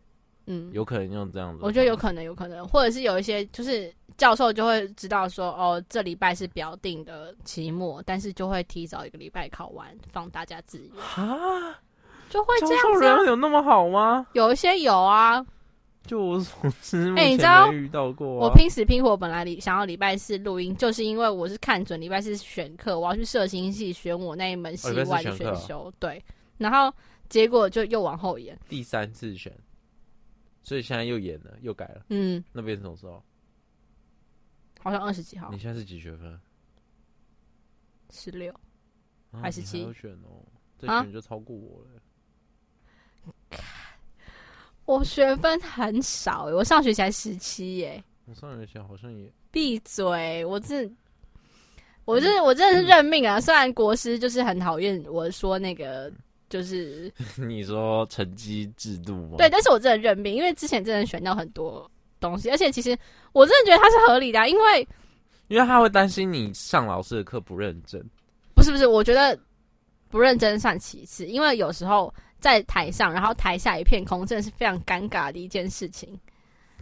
嗯，有可能用这样子。我觉得有可能，有可能，或者是有一些就是教授就会知道说，哦，这礼拜是表定的期末，但是就会提早一个礼拜考完，放大家自由。啊，就会这样人有那么好吗？有一些有啊。就我所知，哎、欸，你知道遇到过、啊、我拼死拼活本来礼想要礼拜四录音，就是因为我是看准礼拜四选课，我要去社新系选我那一门系外的选修，对，然后结果就又往后延，第三次选，所以现在又演了，又改了，嗯，那边什么时候？好像二十几号。你现在是几学分？十六、啊、还是七？要选哦，这选就超过我了。啊我学分很少，我上学期才十七耶。我上学期好像也。闭嘴！我真，我真，我真的是认命啊！嗯、虽然国师就是很讨厌我说那个，就是 你说成绩制度吗？对，但是我真的认命，因为之前真的选到很多东西，而且其实我真的觉得它是合理的、啊，因为因为他会担心你上老师的课不认真。不是不是，我觉得不认真算其次，因为有时候。在台上，然后台下一片空，真的是非常尴尬的一件事情。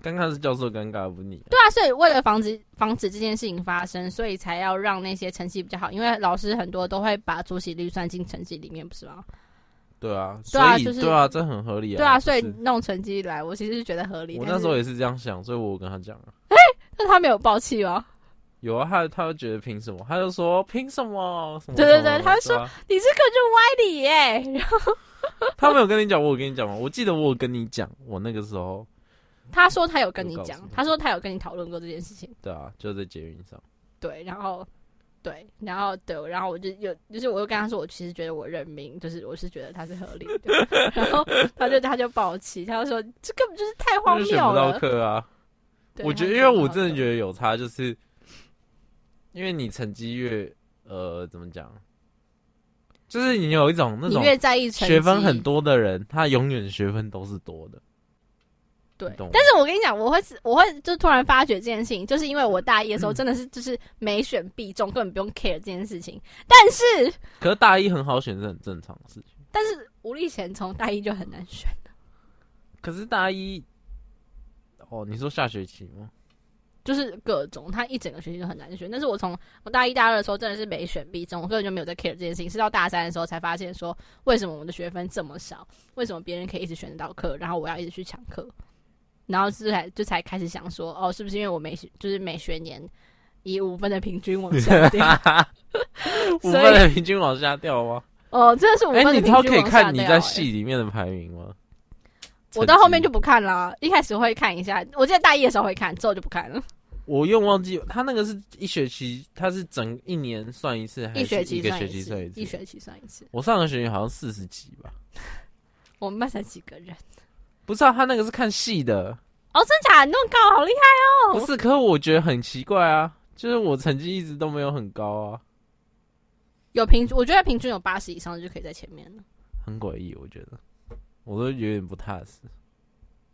尴尬是教授尴尬，不是你。对啊，所以为了防止防止这件事情发生，所以才要让那些成绩比较好，因为老师很多都会把出席率算进成绩里面，不是吗？对啊，对啊，就是对啊，这很合理啊。对啊，所以弄成绩来，我其实是觉得合理。我那时候也是这样想，所以我跟他讲啊。哎，那他没有抱气吗？有啊，他他就觉得凭什么？他就说凭什么？什么？对对对，他就说你这个就歪理耶，然后。他没有跟你讲，我有跟你讲吗？我记得我有跟你讲，我那个时候，他说他有跟你讲，他说他有跟你讨论过这件事情。对啊，就在捷运上。对，然后，对，然后，对，然后我就有，就是我又跟他说，我其实觉得我认命，就是我是觉得他是合理的。然后他就他就抱气，他就说这根本就是太荒谬了。选不到课啊！我觉得，因为我真的觉得有差，就是因为你成绩越呃，怎么讲？就是你有一种那种越在意学分很多的人，他永远学分都是多的。对，但是我跟你讲，我会我会就突然发觉这件事情，就是因为我大一的时候真的是就是没选必中，根本不用 care 这件事情。但是，可是大一很好选是很正常的事情。但是吴立前从大一就很难选。可是大一，哦，你说下学期吗？就是各种，他一整个学期都很难选。但是我从我大一、大二的时候真的是没选必中，我根本就没有在 care 这件事情。是到大三的时候才发现说，为什么我们的学分这么少？为什么别人可以一直选得到课，然后我要一直去抢课？然后是才就才开始想说，哦，是不是因为我每就是每学年以五分的平均往下掉？五分的平均往下掉吗？哦，真的是五分的平均往下掉。哎，你超可以看你在系里面的排名吗？我到后面就不看了，一开始会看一下。我记得大一的时候会看，之后就不看了。我又忘记他那个是一学期，他是整一年算一次，还是一个学期算一次？一学期算一次。我上个学期好像四十几吧。我们班才几个人？不知道他那个是看戏的哦，真假那么高，好厉害哦！不是，可是我觉得很奇怪啊，就是我成绩一直都没有很高啊。有平均，我觉得平均有八十以上就可以在前面了。很诡异，我觉得，我都有点不踏实。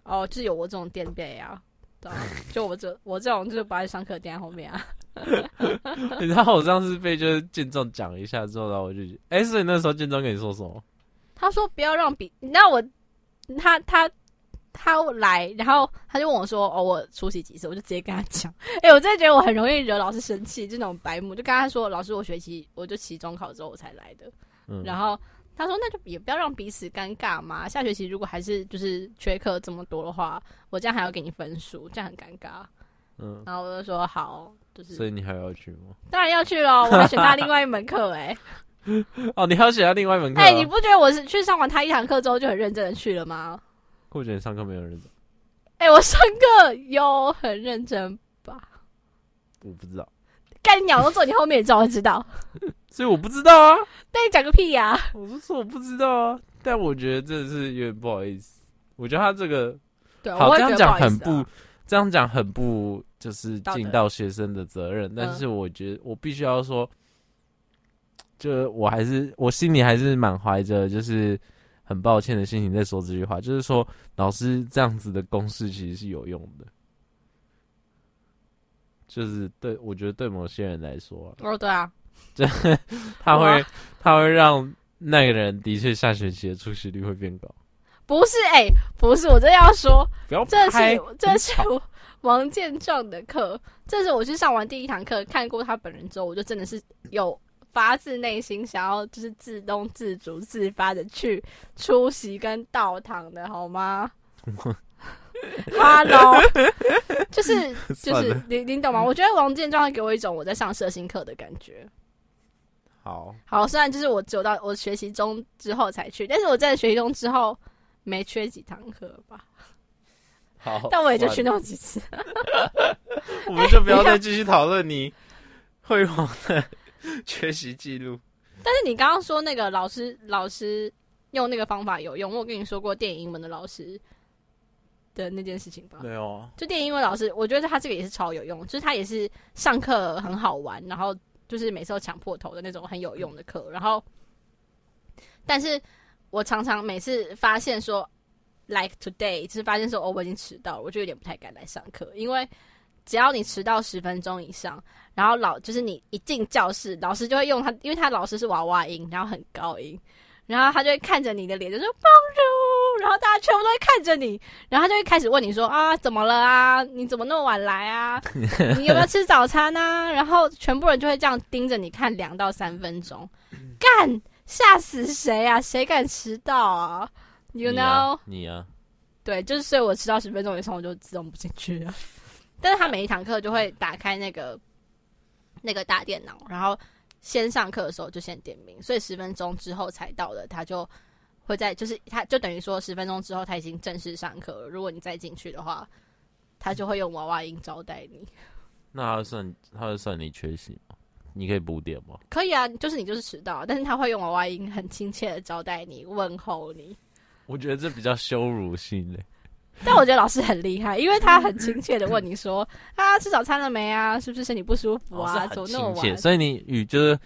哦，就是有我这种垫背啊。就我这我这种就是不爱上课，垫在后面啊。你知道我上次被就是建中讲一下之后，然后我就哎、欸，所以那时候建中跟你说什么？他说不要让比，那我他他他来，然后他就问我说：“哦，我出席几次？”我就直接跟他讲：“ 哎、欸，我真的觉得我很容易惹老师生气，就那种白目。”就跟他说：“老师，我学期我就期中考之后我才来的。”嗯，然后他说那就也不要让彼此尴尬嘛。下学期如果还是就是缺课这么多的话，我这样还要给你分数，这样很尴尬。嗯，然后我就说好，就是。所以你还要去吗？当然要去喽，我还选他另外一门课哎、欸。哦，你还要选他另外一门课？哎、欸，你不觉得我是去上完他一堂课之后就很认真的去了吗？我觉得上课没有认真。哎、欸，我上课有很认真吧？我不知道。干你鸟都坐你后面，你怎么会知道？所以我不知道啊。那你讲个屁呀、啊！我是说我不知道啊，但我觉得真的是有点不好意思。我觉得他这个，对，好，我这样讲很不，这样讲很不，就是尽到学生的责任。但是我觉得我必须要说，就我还是我心里还是满怀着就是很抱歉的心情在说这句话。就是说，老师这样子的公式其实是有用的。就是对，我觉得对某些人来说、啊，哦，对啊，这他会他会让那个人的确下学期的出席率会变高。不是，哎、欸，不是，我真的要说，不要这是这是王建壮的课，这是我去上完第一堂课，看过他本人之后，我就真的是有发自内心想要，就是自动自主自发的去出席跟到堂的，好吗？Hello，就是 就是你你懂吗？我觉得王建壮会给我一种我在上社心课的感觉。好，好，虽然就是我走到我学习中之后才去，但是我在学习中之后没缺几堂课吧。好，但我也就去那么几次。我们就不要再继续讨论你辉煌的 缺席记录。但是你刚刚说那个老师老师用那个方法有用，我跟你说过电影英文的老师。的那件事情吧，没有啊。就电影英文老师，我觉得他这个也是超有用，就是他也是上课很好玩，然后就是每次都抢破头的那种很有用的课。然后，但是我常常每次发现说，like today，就是发现说，哦，我已经迟到了，我就有点不太敢来上课，因为只要你迟到十分钟以上，然后老就是你一进教室，老师就会用他，因为他老师是娃娃音，然后很高音。然后他就会看着你的脸，就说 Bonjour，然后大家全部都会看着你，然后他就会开始问你说啊，怎么了啊？你怎么那么晚来啊？你有没有吃早餐啊？然后全部人就会这样盯着你看两到三分钟，干，吓死谁啊？谁敢迟到啊？You know？你啊，你啊对，就是所以我迟到十分钟以上我就自动不进去了。但是他每一堂课就会打开那个那个大电脑，然后。先上课的时候就先点名，所以十分钟之后才到的，他就会在，就是他就等于说十分钟之后他已经正式上课了。如果你再进去的话，他就会用娃娃音招待你。那他算他会算你缺席吗？你可以补点吗？可以啊，就是你就是迟到，但是他会用娃娃音很亲切的招待你，问候你。我觉得这比较羞辱性嘞。但我觉得老师很厉害，因为他很亲切的问你说：“啊，吃早餐了没啊？是不是身体不舒服啊？怎么那么晚？”所以你语就是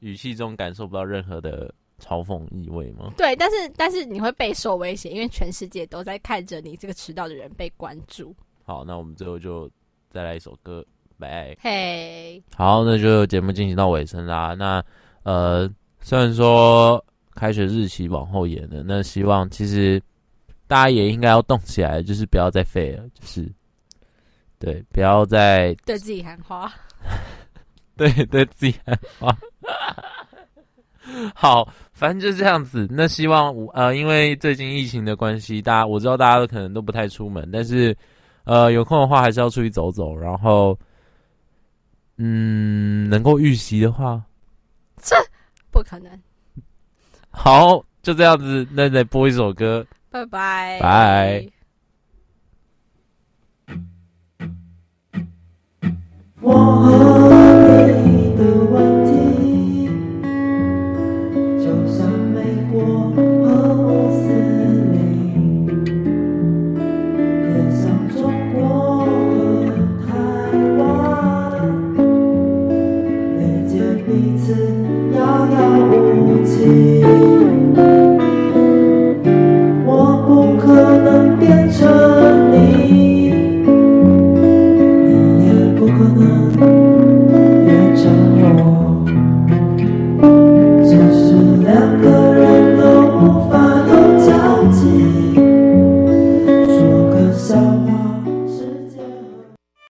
语气中感受不到任何的嘲讽意味吗？对，但是但是你会备受威胁，因为全世界都在看着你这个迟到的人被关注。好，那我们最后就再来一首歌，拜。嘿，好，那就节目进行到尾声啦。那呃，虽然说开学日期往后延了，那希望其实。大家也应该要动起来，就是不要再废了，就是对，不要再对自己喊话，对对自己喊话。好，反正就这样子。那希望呃，因为最近疫情的关系，大家我知道大家都可能都不太出门，但是呃，有空的话还是要出去走走。然后，嗯，能够预习的话，这不可能。好，就这样子，那再播一首歌。拜拜。拜。